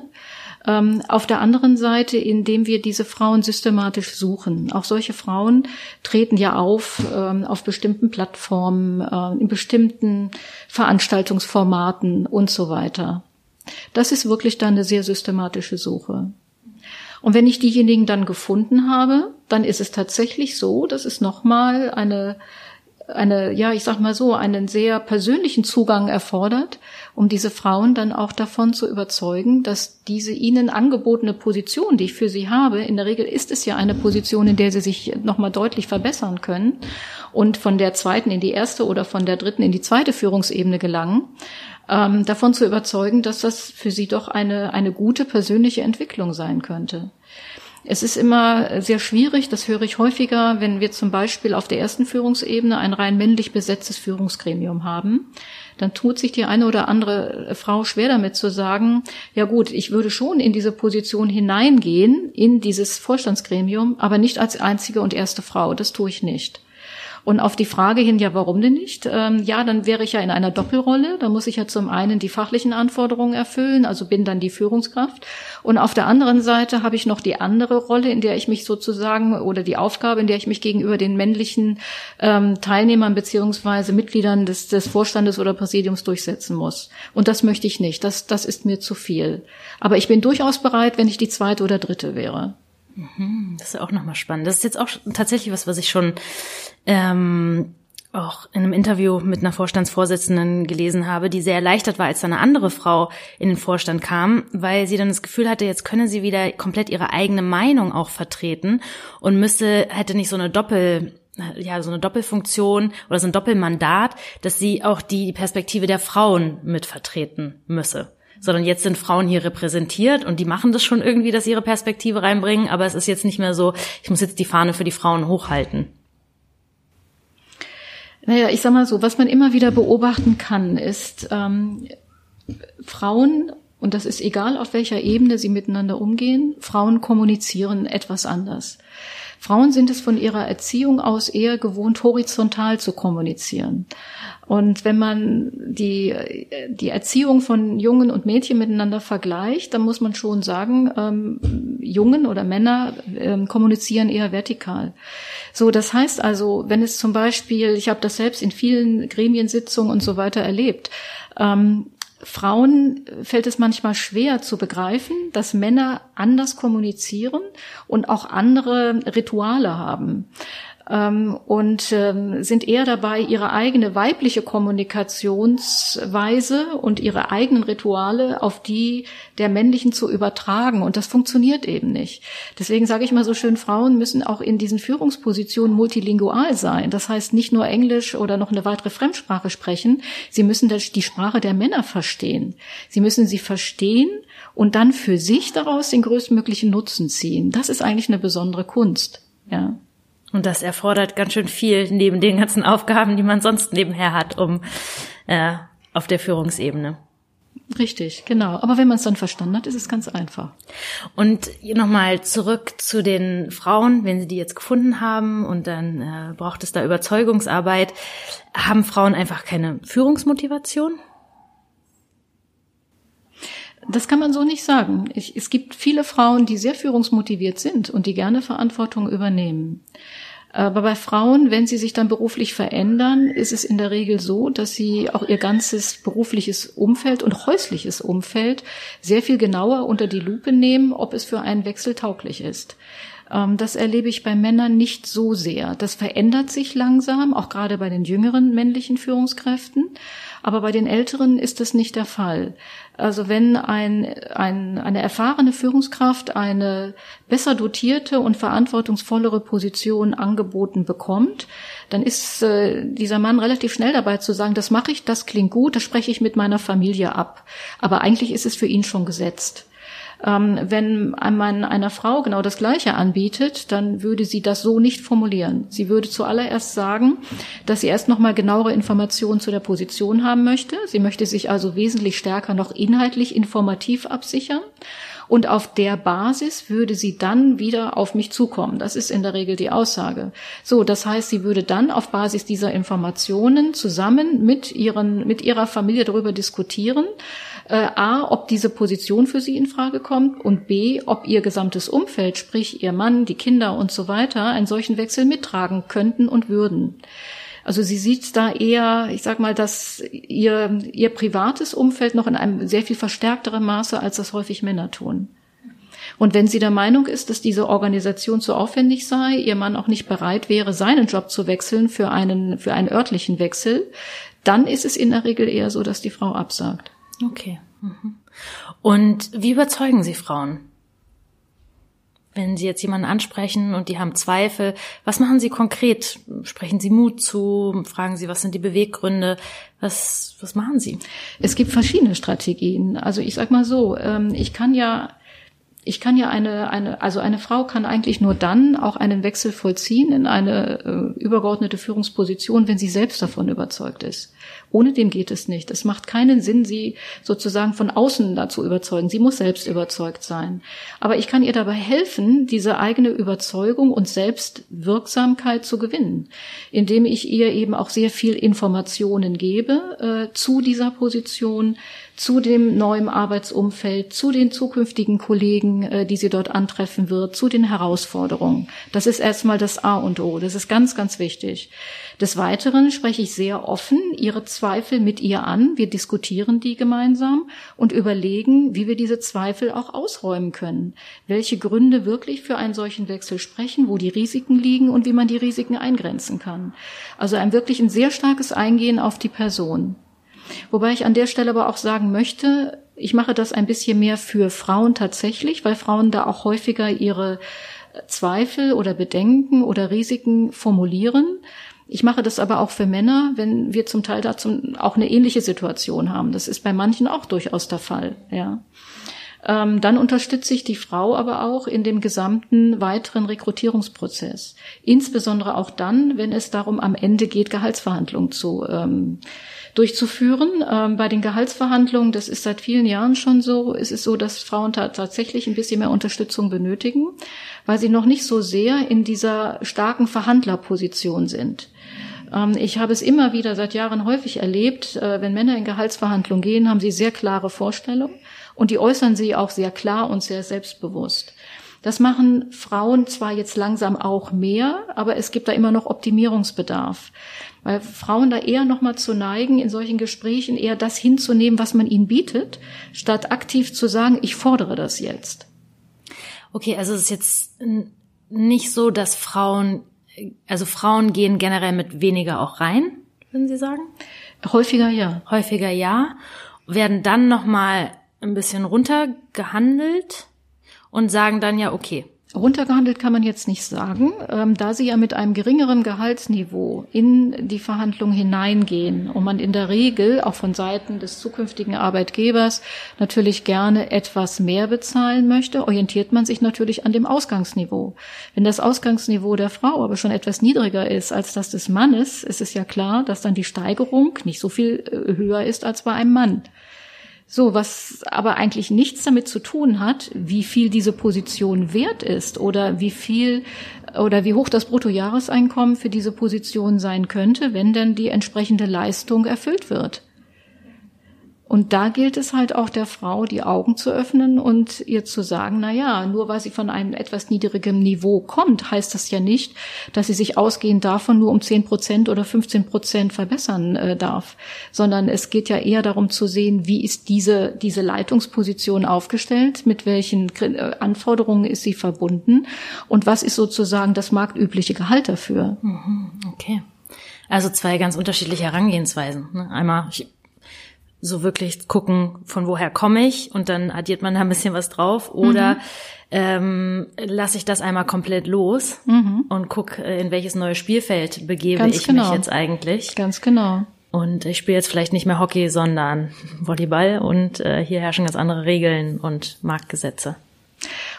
Ähm, auf der anderen Seite, indem wir diese Frauen systematisch suchen. Auch solche Frauen treten ja auf ähm, auf bestimmten Plattformen, äh, in bestimmten Veranstaltungsformaten und so weiter. Das ist wirklich dann eine sehr systematische Suche. Und wenn ich diejenigen dann gefunden habe, dann ist es tatsächlich so, dass es nochmal eine, eine, ja, ich sag mal so, einen sehr persönlichen Zugang erfordert, um diese Frauen dann auch davon zu überzeugen, dass diese ihnen angebotene Position, die ich für sie habe, in der Regel ist es ja eine Position, in der sie sich nochmal deutlich verbessern können und von der zweiten in die erste oder von der dritten in die zweite Führungsebene gelangen, ähm, davon zu überzeugen, dass das für sie doch eine, eine gute persönliche Entwicklung sein könnte. Es ist immer sehr schwierig, das höre ich häufiger, wenn wir zum Beispiel auf der ersten Führungsebene ein rein männlich besetztes Führungsgremium haben. Dann tut sich die eine oder andere Frau schwer damit zu sagen, ja gut, ich würde schon in diese Position hineingehen, in dieses Vorstandsgremium, aber nicht als einzige und erste Frau. Das tue ich nicht. Und auf die Frage hin, ja, warum denn nicht? Ähm, ja, dann wäre ich ja in einer Doppelrolle. Da muss ich ja zum einen die fachlichen Anforderungen erfüllen, also bin dann die Führungskraft. Und auf der anderen Seite habe ich noch die andere Rolle, in der ich mich sozusagen, oder die Aufgabe, in der ich mich gegenüber den männlichen ähm, Teilnehmern beziehungsweise Mitgliedern des, des Vorstandes oder Präsidiums durchsetzen muss. Und das möchte ich nicht. Das, das ist mir zu viel. Aber ich bin durchaus bereit, wenn ich die zweite oder dritte wäre.
Mhm, das ist auch nochmal spannend. Das ist jetzt auch tatsächlich was, was ich schon ähm, auch in einem Interview mit einer Vorstandsvorsitzenden gelesen habe, die sehr erleichtert war, als da eine andere Frau in den Vorstand kam, weil sie dann das Gefühl hatte, jetzt könne sie wieder komplett ihre eigene Meinung auch vertreten und müsste, hätte nicht so eine Doppel, ja, so eine Doppelfunktion oder so ein Doppelmandat, dass sie auch die Perspektive der Frauen mit vertreten müsse sondern jetzt sind Frauen hier repräsentiert und die machen das schon irgendwie, dass sie ihre Perspektive reinbringen, aber es ist jetzt nicht mehr so, ich muss jetzt die Fahne für die Frauen hochhalten.
Naja, ich sag mal so, was man immer wieder beobachten kann, ist ähm, Frauen, und das ist egal, auf welcher Ebene sie miteinander umgehen, Frauen kommunizieren etwas anders. Frauen sind es von ihrer Erziehung aus eher gewohnt, horizontal zu kommunizieren. Und wenn man die, die Erziehung von Jungen und Mädchen miteinander vergleicht, dann muss man schon sagen, ähm, Jungen oder Männer ähm, kommunizieren eher vertikal. So, das heißt also, wenn es zum Beispiel, ich habe das selbst in vielen Gremiensitzungen und so weiter erlebt, ähm, Frauen fällt es manchmal schwer zu begreifen, dass Männer anders kommunizieren und auch andere Rituale haben. Ähm, und ähm, sind eher dabei, ihre eigene weibliche Kommunikationsweise und ihre eigenen Rituale auf die der männlichen zu übertragen. Und das funktioniert eben nicht. Deswegen sage ich mal so schön, Frauen müssen auch in diesen Führungspositionen multilingual sein. Das heißt nicht nur Englisch oder noch eine weitere Fremdsprache sprechen. Sie müssen die Sprache der Männer verstehen. Sie müssen sie verstehen und dann für sich daraus den größtmöglichen Nutzen ziehen. Das ist eigentlich eine besondere Kunst. Ja.
Und das erfordert ganz schön viel neben den ganzen Aufgaben, die man sonst nebenher hat, um äh, auf der Führungsebene.
Richtig, genau. Aber wenn man es dann verstanden hat, ist es ganz einfach.
Und nochmal zurück zu den Frauen, wenn Sie die jetzt gefunden haben und dann äh, braucht es da Überzeugungsarbeit. Haben Frauen einfach keine Führungsmotivation?
Das kann man so nicht sagen. Ich, es gibt viele Frauen, die sehr führungsmotiviert sind und die gerne Verantwortung übernehmen. Aber bei Frauen, wenn sie sich dann beruflich verändern, ist es in der Regel so, dass sie auch ihr ganzes berufliches Umfeld und häusliches Umfeld sehr viel genauer unter die Lupe nehmen, ob es für einen Wechsel tauglich ist. Ähm, das erlebe ich bei Männern nicht so sehr. Das verändert sich langsam, auch gerade bei den jüngeren männlichen Führungskräften. Aber bei den Älteren ist das nicht der Fall. Also wenn ein, ein, eine erfahrene Führungskraft eine besser dotierte und verantwortungsvollere Position angeboten bekommt, dann ist äh, dieser Mann relativ schnell dabei zu sagen, das mache ich, das klingt gut, das spreche ich mit meiner Familie ab. Aber eigentlich ist es für ihn schon gesetzt. Ähm, wenn man einer Frau genau das Gleiche anbietet, dann würde sie das so nicht formulieren. Sie würde zuallererst sagen, dass sie erst noch mal genauere Informationen zu der Position haben möchte. Sie möchte sich also wesentlich stärker noch inhaltlich informativ absichern. Und auf der Basis würde sie dann wieder auf mich zukommen. Das ist in der Regel die Aussage. So, das heißt, sie würde dann auf Basis dieser Informationen zusammen mit ihren, mit ihrer Familie darüber diskutieren, äh, A, ob diese Position für sie in Frage kommt und B, ob ihr gesamtes Umfeld, sprich ihr Mann, die Kinder und so weiter, einen solchen Wechsel mittragen könnten und würden. Also sie sieht da eher, ich sag mal, dass ihr, ihr privates Umfeld noch in einem sehr viel verstärkteren Maße, als das häufig Männer tun. Und wenn sie der Meinung ist, dass diese Organisation zu aufwendig sei, ihr Mann auch nicht bereit wäre, seinen Job zu wechseln für einen, für einen örtlichen Wechsel, dann ist es in der Regel eher so, dass die Frau absagt.
Okay. Mhm. Und wie überzeugen Sie Frauen? Wenn Sie jetzt jemanden ansprechen und die haben Zweifel, was machen Sie konkret? Sprechen Sie Mut zu? Fragen Sie, was sind die Beweggründe? Was, was machen Sie?
Es gibt verschiedene Strategien. Also ich sag mal so, ähm, ich kann ja ich kann ja eine, eine, also eine Frau kann eigentlich nur dann auch einen Wechsel vollziehen in eine äh, übergeordnete Führungsposition, wenn sie selbst davon überzeugt ist. Ohne dem geht es nicht. Es macht keinen Sinn, sie sozusagen von außen dazu überzeugen. Sie muss selbst überzeugt sein. Aber ich kann ihr dabei helfen, diese eigene Überzeugung und Selbstwirksamkeit zu gewinnen, indem ich ihr eben auch sehr viel Informationen gebe äh, zu dieser Position, zu dem neuen Arbeitsumfeld, zu den zukünftigen Kollegen, äh, die sie dort antreffen wird, zu den Herausforderungen. Das ist erstmal das A und O. Das ist ganz, ganz wichtig. Des Weiteren spreche ich sehr offen ihre Zweifel mit ihr an. Wir diskutieren die gemeinsam und überlegen, wie wir diese Zweifel auch ausräumen können. Welche Gründe wirklich für einen solchen Wechsel sprechen, wo die Risiken liegen und wie man die Risiken eingrenzen kann. Also ein wirklich ein sehr starkes Eingehen auf die Person. Wobei ich an der Stelle aber auch sagen möchte, ich mache das ein bisschen mehr für Frauen tatsächlich, weil Frauen da auch häufiger ihre Zweifel oder Bedenken oder Risiken formulieren. Ich mache das aber auch für Männer, wenn wir zum Teil dazu auch eine ähnliche Situation haben. Das ist bei manchen auch durchaus der Fall, ja. Ähm, dann unterstütze ich die Frau aber auch in dem gesamten weiteren Rekrutierungsprozess. Insbesondere auch dann, wenn es darum am Ende geht, Gehaltsverhandlungen zu ähm, durchzuführen. Ähm, bei den Gehaltsverhandlungen, das ist seit vielen Jahren schon so, ist es so, dass Frauen tatsächlich ein bisschen mehr Unterstützung benötigen, weil sie noch nicht so sehr in dieser starken Verhandlerposition sind. Ähm, ich habe es immer wieder seit Jahren häufig erlebt, äh, wenn Männer in Gehaltsverhandlungen gehen, haben sie sehr klare Vorstellungen und die äußern sie auch sehr klar und sehr selbstbewusst. Das machen Frauen zwar jetzt langsam auch mehr, aber es gibt da immer noch Optimierungsbedarf weil Frauen da eher nochmal zu neigen, in solchen Gesprächen eher das hinzunehmen, was man ihnen bietet, statt aktiv zu sagen, ich fordere das jetzt.
Okay, also es ist jetzt nicht so, dass Frauen also Frauen gehen generell mit weniger auch rein, würden Sie sagen?
Häufiger ja.
Häufiger ja. Werden dann nochmal ein bisschen runtergehandelt und sagen dann ja, okay,
Runtergehandelt kann man jetzt nicht sagen, ähm, da sie ja mit einem geringeren Gehaltsniveau in die Verhandlung hineingehen und man in der Regel auch von Seiten des zukünftigen Arbeitgebers natürlich gerne etwas mehr bezahlen möchte, orientiert man sich natürlich an dem Ausgangsniveau. Wenn das Ausgangsniveau der Frau aber schon etwas niedriger ist als das des Mannes, ist es ja klar, dass dann die Steigerung nicht so viel äh, höher ist als bei einem Mann. So, was aber eigentlich nichts damit zu tun hat, wie viel diese Position wert ist oder wie viel oder wie hoch das Bruttojahreseinkommen für diese Position sein könnte, wenn denn die entsprechende Leistung erfüllt wird. Und da gilt es halt auch der Frau, die Augen zu öffnen und ihr zu sagen, na ja, nur weil sie von einem etwas niedrigem Niveau kommt, heißt das ja nicht, dass sie sich ausgehend davon nur um 10 Prozent oder 15 Prozent verbessern äh, darf, sondern es geht ja eher darum zu sehen, wie ist diese, diese Leitungsposition aufgestellt, mit welchen äh, Anforderungen ist sie verbunden und was ist sozusagen das marktübliche Gehalt dafür.
Mhm, okay. Also zwei ganz unterschiedliche Herangehensweisen. Ne? Einmal, so wirklich gucken, von woher komme ich und dann addiert man da ein bisschen was drauf oder mhm. ähm, lasse ich das einmal komplett los mhm. und guck, äh, in welches neue Spielfeld begebe Ganz ich genau. mich jetzt eigentlich.
Ganz genau.
Und ich spiele jetzt vielleicht nicht mehr Hockey, sondern Volleyball und äh, hier herrschen ganz andere Regeln und Marktgesetze.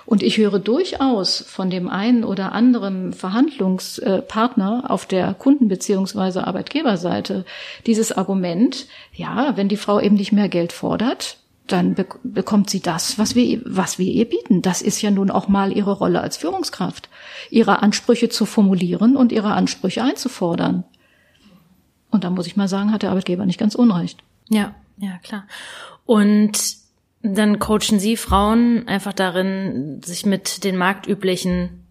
Und ich höre durchaus von dem einen oder anderen Verhandlungspartner auf der Kunden- bzw. Arbeitgeberseite dieses Argument, ja, wenn die Frau eben nicht mehr Geld fordert, dann be bekommt sie das, was wir, was wir ihr bieten. Das ist ja nun auch mal ihre Rolle als Führungskraft, ihre Ansprüche zu formulieren und ihre Ansprüche einzufordern. Und da muss ich mal sagen, hat der Arbeitgeber nicht ganz unrecht.
Ja, ja, klar. Und dann coachen Sie Frauen einfach darin, sich mit den marktüblichen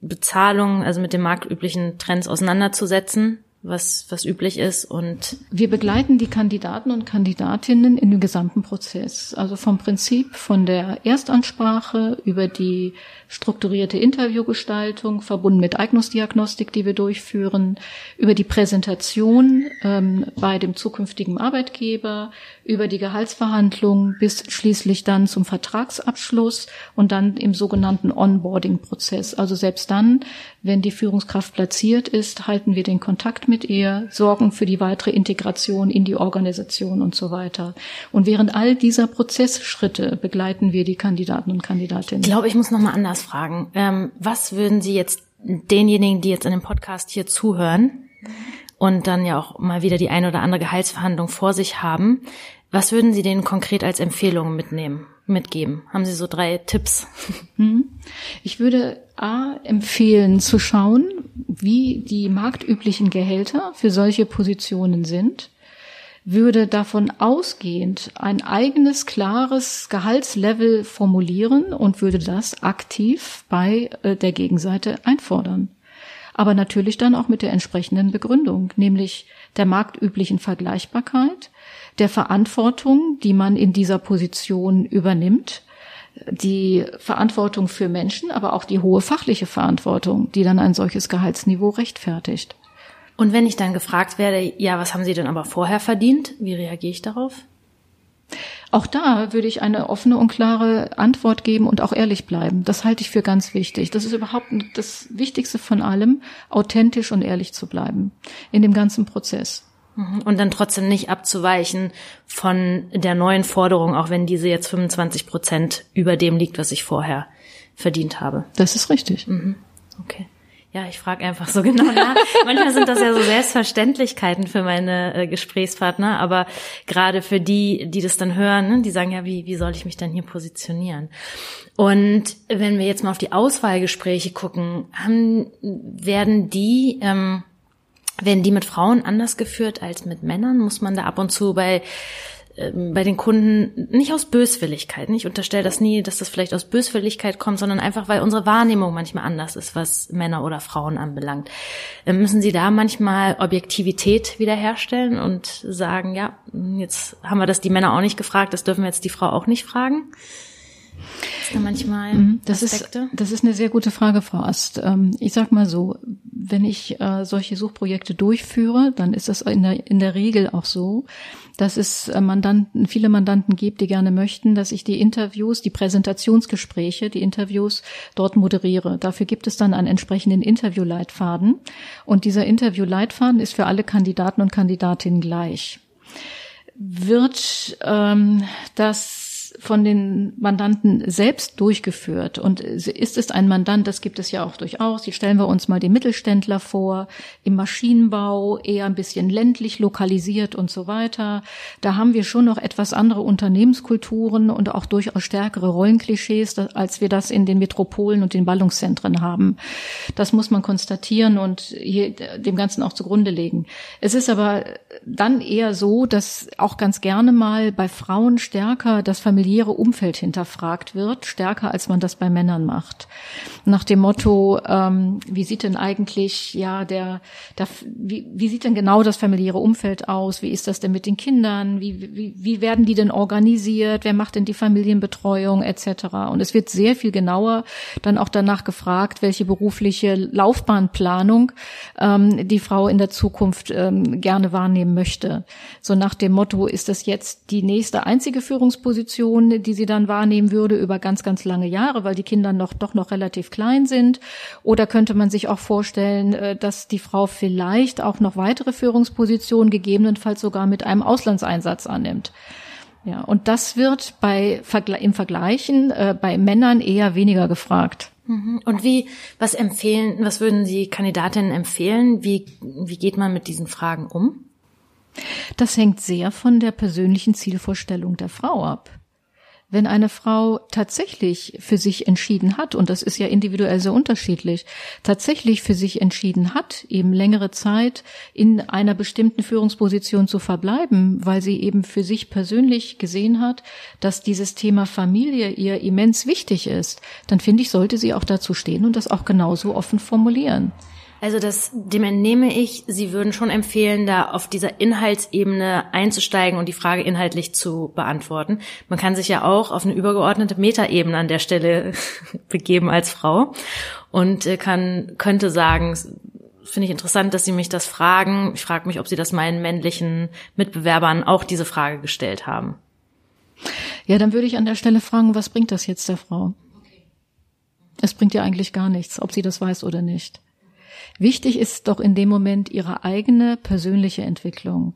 Bezahlungen, also mit den marktüblichen Trends auseinanderzusetzen was, was üblich ist und
wir begleiten die Kandidaten und Kandidatinnen in dem gesamten Prozess. Also vom Prinzip von der Erstansprache über die strukturierte Interviewgestaltung, verbunden mit Eignungsdiagnostik, die wir durchführen, über die Präsentation ähm, bei dem zukünftigen Arbeitgeber, über die Gehaltsverhandlungen bis schließlich dann zum Vertragsabschluss und dann im sogenannten Onboarding-Prozess. Also selbst dann, wenn die Führungskraft platziert ist, halten wir den Kontakt mit ihr, sorgen für die weitere Integration in die Organisation und so weiter. Und während all dieser Prozessschritte begleiten wir die Kandidaten und Kandidatinnen.
Ich glaube, ich muss noch mal fragen. Ähm, was würden Sie jetzt denjenigen, die jetzt in dem Podcast hier zuhören und dann ja auch mal wieder die eine oder andere Gehaltsverhandlung vor sich haben, was würden Sie denen konkret als Empfehlungen mitnehmen, mitgeben? Haben Sie so drei Tipps? *laughs*
Hm. Ich würde A empfehlen zu schauen, wie die marktüblichen Gehälter für solche Positionen sind würde davon ausgehend ein eigenes, klares Gehaltslevel formulieren und würde das aktiv bei äh, der Gegenseite einfordern. Aber natürlich dann auch mit der entsprechenden Begründung, nämlich der marktüblichen Vergleichbarkeit, der Verantwortung, die man in dieser Position übernimmt, die Verantwortung für Menschen, aber auch die hohe fachliche Verantwortung, die dann ein solches Gehaltsniveau rechtfertigt.
Und wenn ich dann gefragt werde, ja, was haben Sie denn aber vorher verdient? Wie reagiere ich darauf?
Auch da würde ich eine offene und klare Antwort geben und auch ehrlich bleiben. Das halte ich für ganz wichtig. Das ist überhaupt das Wichtigste von allem, authentisch und ehrlich zu bleiben in dem ganzen Prozess.
Mhm. Und dann trotzdem nicht abzuweichen von der neuen Forderung, auch wenn diese jetzt 25 Prozent über dem liegt, was ich vorher verdient habe.
Das ist richtig.
Mhm. Okay. Ja, ich frage einfach so *laughs* genau nach. Manchmal sind das ja so Selbstverständlichkeiten für meine äh, Gesprächspartner, aber gerade für die, die das dann hören, ne, die sagen ja, wie, wie soll ich mich denn hier positionieren? Und wenn wir jetzt mal auf die Auswahlgespräche gucken, haben, werden die, ähm, werden die mit Frauen anders geführt als mit Männern? Muss man da ab und zu bei bei den Kunden nicht aus Böswilligkeit. Ich unterstelle das nie, dass das vielleicht aus Böswilligkeit kommt, sondern einfach, weil unsere Wahrnehmung manchmal anders ist, was Männer oder Frauen anbelangt. Ähm, müssen Sie da manchmal Objektivität wiederherstellen und sagen, ja, jetzt haben wir das die Männer auch nicht gefragt, das dürfen wir jetzt die Frau auch nicht fragen? da manchmal
mhm. das Aspekte? Ist, das ist eine sehr gute Frage, Frau Ast. Ähm, ich sag mal so, wenn ich äh, solche Suchprojekte durchführe, dann ist das in der, in der Regel auch so, dass es äh, Mandanten, viele Mandanten gibt, die gerne möchten, dass ich die Interviews, die Präsentationsgespräche, die Interviews dort moderiere. Dafür gibt es dann einen entsprechenden Interviewleitfaden. Und dieser Interviewleitfaden ist für alle Kandidaten und Kandidatinnen gleich. Wird ähm, das von den Mandanten selbst durchgeführt. Und ist es ein Mandant, das gibt es ja auch durchaus, hier stellen wir uns mal den Mittelständler vor, im Maschinenbau, eher ein bisschen ländlich lokalisiert und so weiter. Da haben wir schon noch etwas andere Unternehmenskulturen und auch durchaus stärkere Rollenklischees, als wir das in den Metropolen und den Ballungszentren haben. Das muss man konstatieren und hier dem Ganzen auch zugrunde legen. Es ist aber dann eher so, dass auch ganz gerne mal bei Frauen stärker das familiäre Umfeld hinterfragt wird, stärker als man das bei Männern macht. Nach dem Motto, ähm, wie sieht denn eigentlich, ja, der, der wie, wie sieht denn genau das familiäre Umfeld aus? Wie ist das denn mit den Kindern? Wie, wie, wie werden die denn organisiert? Wer macht denn die Familienbetreuung etc.? Und es wird sehr viel genauer dann auch danach gefragt, welche berufliche Laufbahnplanung ähm, die Frau in der Zukunft ähm, gerne wahrnehmen möchte. So nach dem Motto, ist das jetzt die nächste einzige Führungsposition? Position, die sie dann wahrnehmen würde über ganz, ganz lange Jahre, weil die Kinder noch doch noch relativ klein sind? Oder könnte man sich auch vorstellen, äh, dass die Frau vielleicht auch noch weitere Führungspositionen gegebenenfalls sogar mit einem Auslandseinsatz annimmt? Ja, und das wird bei im Vergleichen äh, bei Männern eher weniger gefragt.
Mhm. Und wie, was empfehlen, was würden Sie Kandidatinnen empfehlen? Wie, wie geht man mit diesen Fragen um?
Das hängt sehr von der persönlichen Zielvorstellung der Frau ab. Wenn eine Frau tatsächlich für sich entschieden hat, und das ist ja individuell sehr unterschiedlich, tatsächlich für sich entschieden hat, eben längere Zeit in einer bestimmten Führungsposition zu verbleiben, weil sie eben für sich persönlich gesehen hat, dass dieses Thema Familie ihr immens wichtig ist, dann finde ich, sollte sie auch dazu stehen und das auch genauso offen formulieren.
Also das, dem entnehme ich, Sie würden schon empfehlen, da auf dieser Inhaltsebene einzusteigen und die Frage inhaltlich zu beantworten. Man kann sich ja auch auf eine übergeordnete Metaebene an der Stelle *laughs* begeben als Frau und äh, kann, könnte sagen, finde ich interessant, dass Sie mich das fragen. Ich frage mich, ob Sie das meinen männlichen Mitbewerbern auch diese Frage gestellt haben.
Ja, dann würde ich an der Stelle fragen, was bringt das jetzt der Frau? Es bringt ja eigentlich gar nichts, ob sie das weiß oder nicht. Wichtig ist doch in dem Moment ihre eigene persönliche Entwicklung.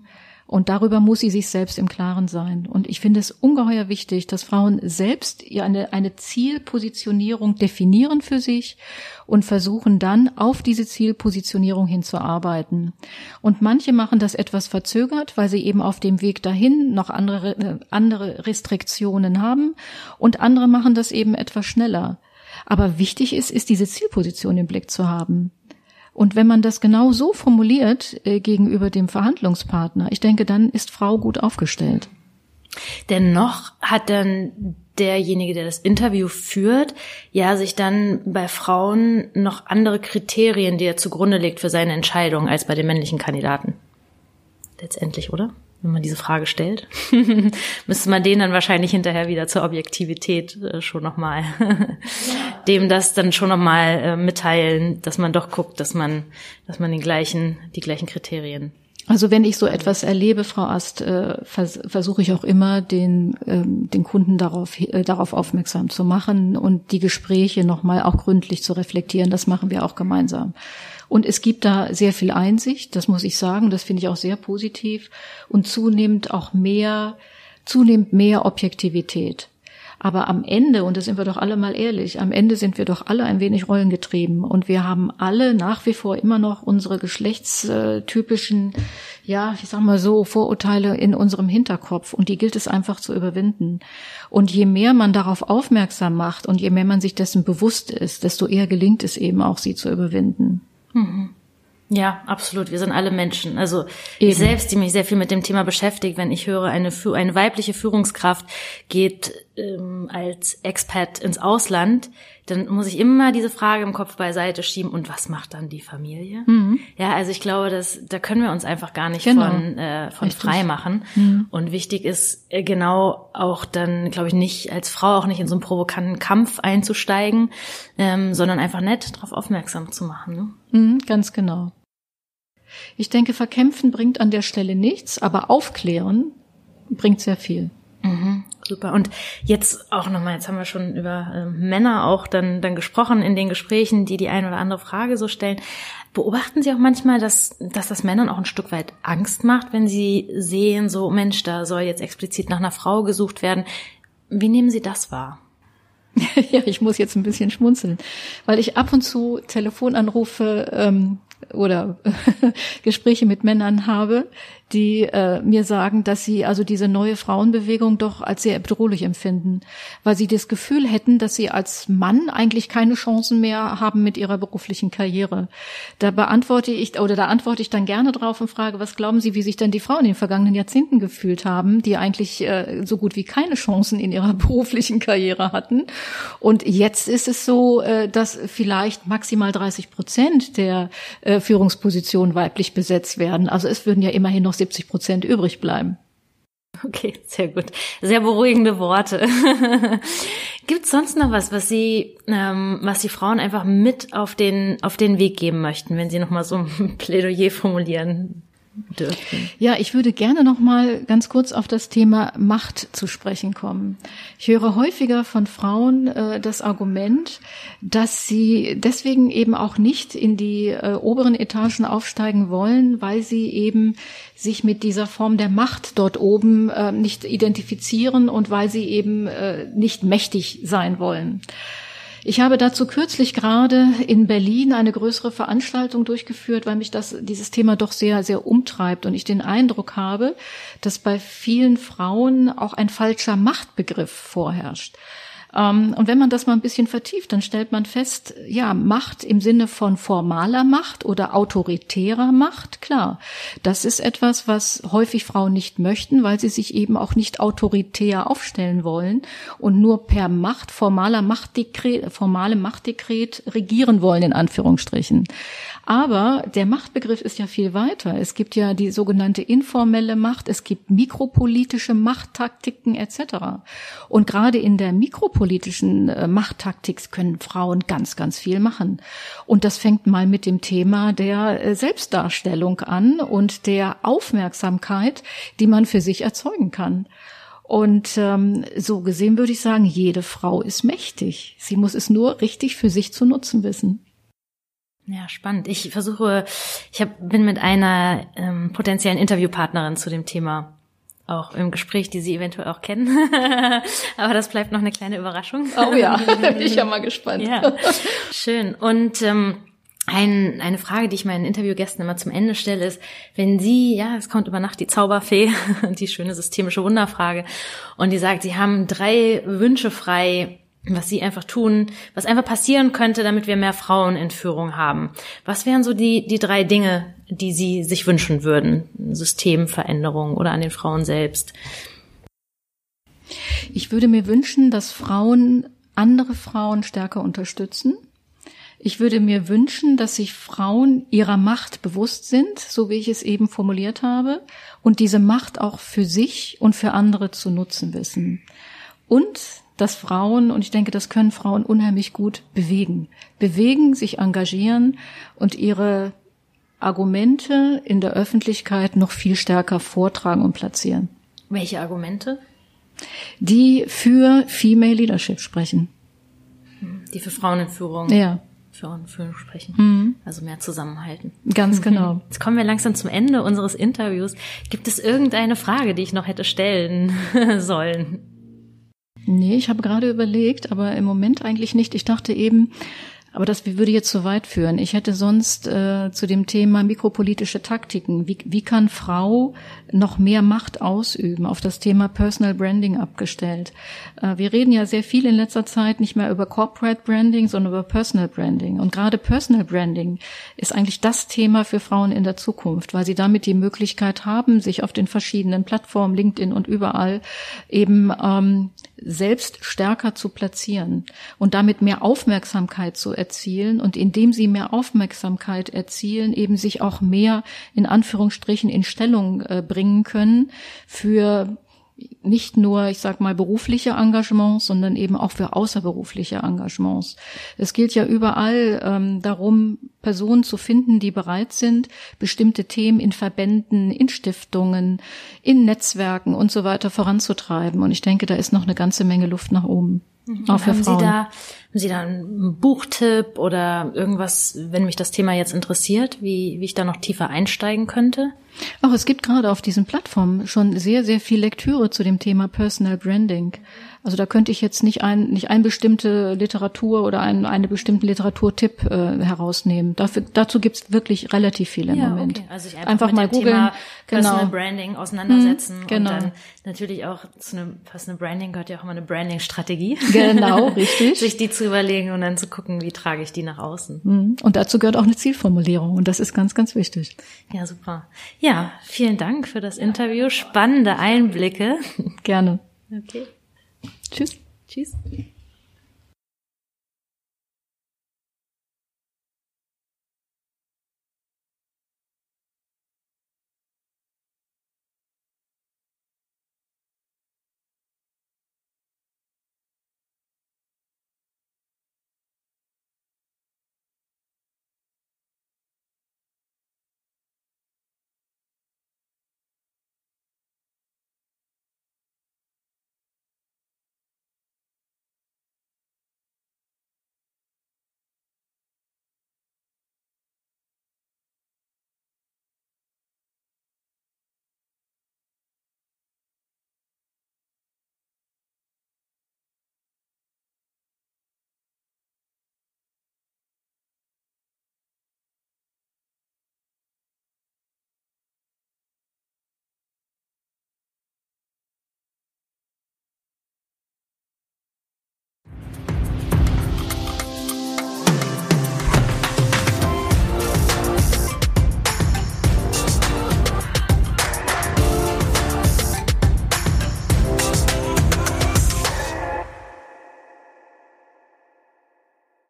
Und darüber muss sie sich selbst im Klaren sein. Und ich finde es ungeheuer wichtig, dass Frauen selbst eine, eine Zielpositionierung definieren für sich und versuchen dann auf diese Zielpositionierung hinzuarbeiten. Und manche machen das etwas verzögert, weil sie eben auf dem Weg dahin noch andere, äh, andere Restriktionen haben. Und andere machen das eben etwas schneller. Aber wichtig ist, ist diese Zielposition im Blick zu haben. Und wenn man das genau so formuliert äh, gegenüber dem Verhandlungspartner, ich denke, dann ist Frau gut aufgestellt.
Dennoch hat dann derjenige, der das Interview führt, ja sich dann bei Frauen noch andere Kriterien, die er zugrunde legt für seine Entscheidung als bei den männlichen Kandidaten. Letztendlich, oder? Wenn man diese Frage stellt, *laughs* müsste man den dann wahrscheinlich hinterher wieder zur Objektivität äh, schon nochmal, *laughs* dem das dann schon nochmal äh, mitteilen, dass man doch guckt, dass man, dass man den gleichen, die gleichen Kriterien
also wenn ich so etwas erlebe, Frau Ast, äh, vers versuche ich auch immer, den, ähm, den Kunden darauf, äh, darauf aufmerksam zu machen und die Gespräche nochmal auch gründlich zu reflektieren. Das machen wir auch gemeinsam. Und es gibt da sehr viel Einsicht, das muss ich sagen, das finde ich auch sehr positiv und zunehmend auch mehr, zunehmend mehr Objektivität. Aber am Ende, und da sind wir doch alle mal ehrlich, am Ende sind wir doch alle ein wenig rollengetrieben und wir haben alle nach wie vor immer noch unsere geschlechtstypischen, ja, ich sag mal so, Vorurteile in unserem Hinterkopf und die gilt es einfach zu überwinden. Und je mehr man darauf aufmerksam macht und je mehr man sich dessen bewusst ist, desto eher gelingt es eben auch, sie zu überwinden.
Mhm. Ja, absolut. Wir sind alle Menschen. Also Eben. ich selbst, die mich sehr viel mit dem Thema beschäftigt, wenn ich höre, eine, eine weibliche Führungskraft geht ähm, als Expat ins Ausland, dann muss ich immer diese Frage im Kopf beiseite schieben, und was macht dann die Familie? Mhm. Ja, also ich glaube, dass, da können wir uns einfach gar nicht genau. von, äh, von frei machen. Mhm. Und wichtig ist äh, genau auch dann, glaube ich, nicht als Frau auch nicht in so einen provokanten Kampf einzusteigen, ähm, sondern einfach nett darauf aufmerksam zu machen. Ne?
Mhm, ganz genau. Ich denke, verkämpfen bringt an der Stelle nichts, aber aufklären bringt sehr viel.
Mhm, super. Und jetzt auch nochmal, jetzt haben wir schon über äh, Männer auch dann, dann gesprochen in den Gesprächen, die die eine oder andere Frage so stellen. Beobachten Sie auch manchmal, dass, dass das Männern auch ein Stück weit Angst macht, wenn sie sehen, so Mensch, da soll jetzt explizit nach einer Frau gesucht werden. Wie nehmen Sie das wahr? *laughs*
ja, ich muss jetzt ein bisschen schmunzeln, weil ich ab und zu Telefonanrufe ähm, oder *laughs* Gespräche mit Männern habe, die äh, mir sagen, dass sie also diese neue Frauenbewegung doch als sehr bedrohlich empfinden, weil sie das Gefühl hätten, dass sie als Mann eigentlich keine Chancen mehr haben mit ihrer beruflichen Karriere. Da beantworte ich oder da antworte ich dann gerne drauf und frage, was glauben Sie, wie sich denn die Frauen in den vergangenen Jahrzehnten gefühlt haben, die eigentlich äh, so gut wie keine Chancen in ihrer *laughs* beruflichen Karriere hatten. Und jetzt ist es so, äh, dass vielleicht maximal 30 Prozent der äh, Führungspositionen weiblich besetzt werden. Also es würden ja immerhin noch 70 Prozent übrig bleiben.
Okay, sehr gut. Sehr beruhigende Worte. *laughs* Gibt es sonst noch was, was Sie, ähm, was die Frauen einfach mit auf den auf den Weg geben möchten, wenn Sie noch mal so ein *laughs* Plädoyer formulieren dürfen.
Ja, ich würde gerne noch mal ganz kurz auf das Thema Macht zu sprechen kommen. Ich höre häufiger von Frauen äh, das Argument, dass sie deswegen eben auch nicht in die äh, oberen Etagen aufsteigen wollen, weil sie eben sich mit dieser Form der Macht dort oben äh, nicht identifizieren und weil sie eben äh, nicht mächtig sein wollen. Ich habe dazu kürzlich gerade in Berlin eine größere Veranstaltung durchgeführt, weil mich das, dieses Thema doch sehr, sehr umtreibt und ich den Eindruck habe, dass bei vielen Frauen auch ein falscher Machtbegriff vorherrscht. Ähm, und wenn man das mal ein bisschen vertieft, dann stellt man fest, ja, Macht im Sinne von formaler Macht oder autoritärer Macht, klar. Das ist etwas, was häufig Frauen nicht möchten, weil sie sich eben auch nicht autoritär aufstellen wollen und nur per Macht, formaler Machtdekret, formale Machtdekret regieren wollen, in Anführungsstrichen. Aber der Machtbegriff ist ja viel weiter. Es gibt ja die sogenannte informelle Macht, es gibt mikropolitische Machttaktiken etc. Und gerade in der mikropolitischen äh, Machttaktik können Frauen ganz, ganz viel machen. Und das fängt mal mit dem Thema der äh, Selbstdarstellung an und der Aufmerksamkeit, die man für sich erzeugen kann. Und ähm, so gesehen würde ich sagen, jede Frau ist mächtig. Sie muss es nur richtig für sich zu nutzen wissen.
Ja, spannend. Ich versuche, ich hab, bin mit einer ähm, potenziellen Interviewpartnerin zu dem Thema auch im Gespräch, die Sie eventuell auch kennen. *laughs* Aber das bleibt noch eine kleine Überraschung.
Oh ja, *laughs* bin ich ja mal gespannt.
Ja, schön. Und ähm, ein, eine Frage, die ich meinen Interviewgästen immer zum Ende stelle, ist, wenn Sie, ja, es kommt über Nacht die Zauberfee, *laughs* die schöne systemische Wunderfrage, und die sagt, Sie haben drei Wünsche frei, was sie einfach tun, was einfach passieren könnte, damit wir mehr Frauen in Führung haben. Was wären so die, die drei Dinge, die Sie sich wünschen würden? Systemveränderung oder an den Frauen selbst?
Ich würde mir wünschen, dass Frauen andere Frauen stärker unterstützen. Ich würde mir wünschen, dass sich Frauen ihrer Macht bewusst sind, so wie ich es eben formuliert habe, und diese Macht auch für sich und für andere zu nutzen wissen. Und dass Frauen, und ich denke, das können Frauen unheimlich gut bewegen. Bewegen, sich engagieren und ihre Argumente in der Öffentlichkeit noch viel stärker vortragen und platzieren.
Welche Argumente?
Die für Female Leadership sprechen.
Die für Frauen in Frauenführung.
Ja.
Frauenführung sprechen. Mhm. Also mehr zusammenhalten.
Ganz *laughs* genau.
Jetzt kommen wir langsam zum Ende unseres Interviews. Gibt es irgendeine Frage, die ich noch hätte stellen *laughs* sollen?
Nee, ich habe gerade überlegt, aber im Moment eigentlich nicht. Ich dachte eben, aber das würde jetzt zu weit führen. Ich hätte sonst äh, zu dem Thema mikropolitische Taktiken, wie, wie kann Frau noch mehr Macht ausüben, auf das Thema Personal Branding abgestellt. Äh, wir reden ja sehr viel in letzter Zeit nicht mehr über Corporate Branding, sondern über Personal Branding. Und gerade Personal Branding ist eigentlich das Thema für Frauen in der Zukunft, weil sie damit die Möglichkeit haben, sich auf den verschiedenen Plattformen, LinkedIn und überall eben ähm, selbst stärker zu platzieren und damit mehr Aufmerksamkeit zu erzielen und indem sie mehr Aufmerksamkeit erzielen, eben sich auch mehr in Anführungsstrichen in Stellung äh, bringen können für nicht nur, ich sag mal, berufliche Engagements, sondern eben auch für außerberufliche Engagements. Es gilt ja überall ähm, darum, Personen zu finden, die bereit sind, bestimmte Themen in Verbänden, in Stiftungen, in Netzwerken und so weiter voranzutreiben. Und ich denke, da ist noch eine ganze Menge Luft nach oben.
Mhm. Auch für haben Frauen. Sie da, haben Sie da einen Buchtipp oder irgendwas, wenn mich das Thema jetzt interessiert, wie, wie ich da noch tiefer einsteigen könnte?
Auch es gibt gerade auf diesen Plattformen schon sehr, sehr viel Lektüre zu dem Thema Personal Branding. Also da könnte ich jetzt nicht ein, nicht ein bestimmte Literatur oder einen, eine bestimmten Literaturtipp äh, herausnehmen. Dafür, dazu gibt's wirklich relativ viele im ja, Moment. Okay.
Also ich einfach, einfach mal googeln, Thema Personal genau. Branding auseinandersetzen hm,
genau.
und dann natürlich auch zu einem Personal Branding gehört ja auch immer eine Branding-Strategie.
Genau, *laughs* richtig.
Sich die zu überlegen und dann zu gucken, wie trage ich die nach außen.
Hm. Und dazu gehört auch eine Zielformulierung und das ist ganz, ganz wichtig.
Ja, super. Ja, vielen Dank für das Interview. Spannende Einblicke.
Gerne.
Okay.
Tschüss.
Tschüss.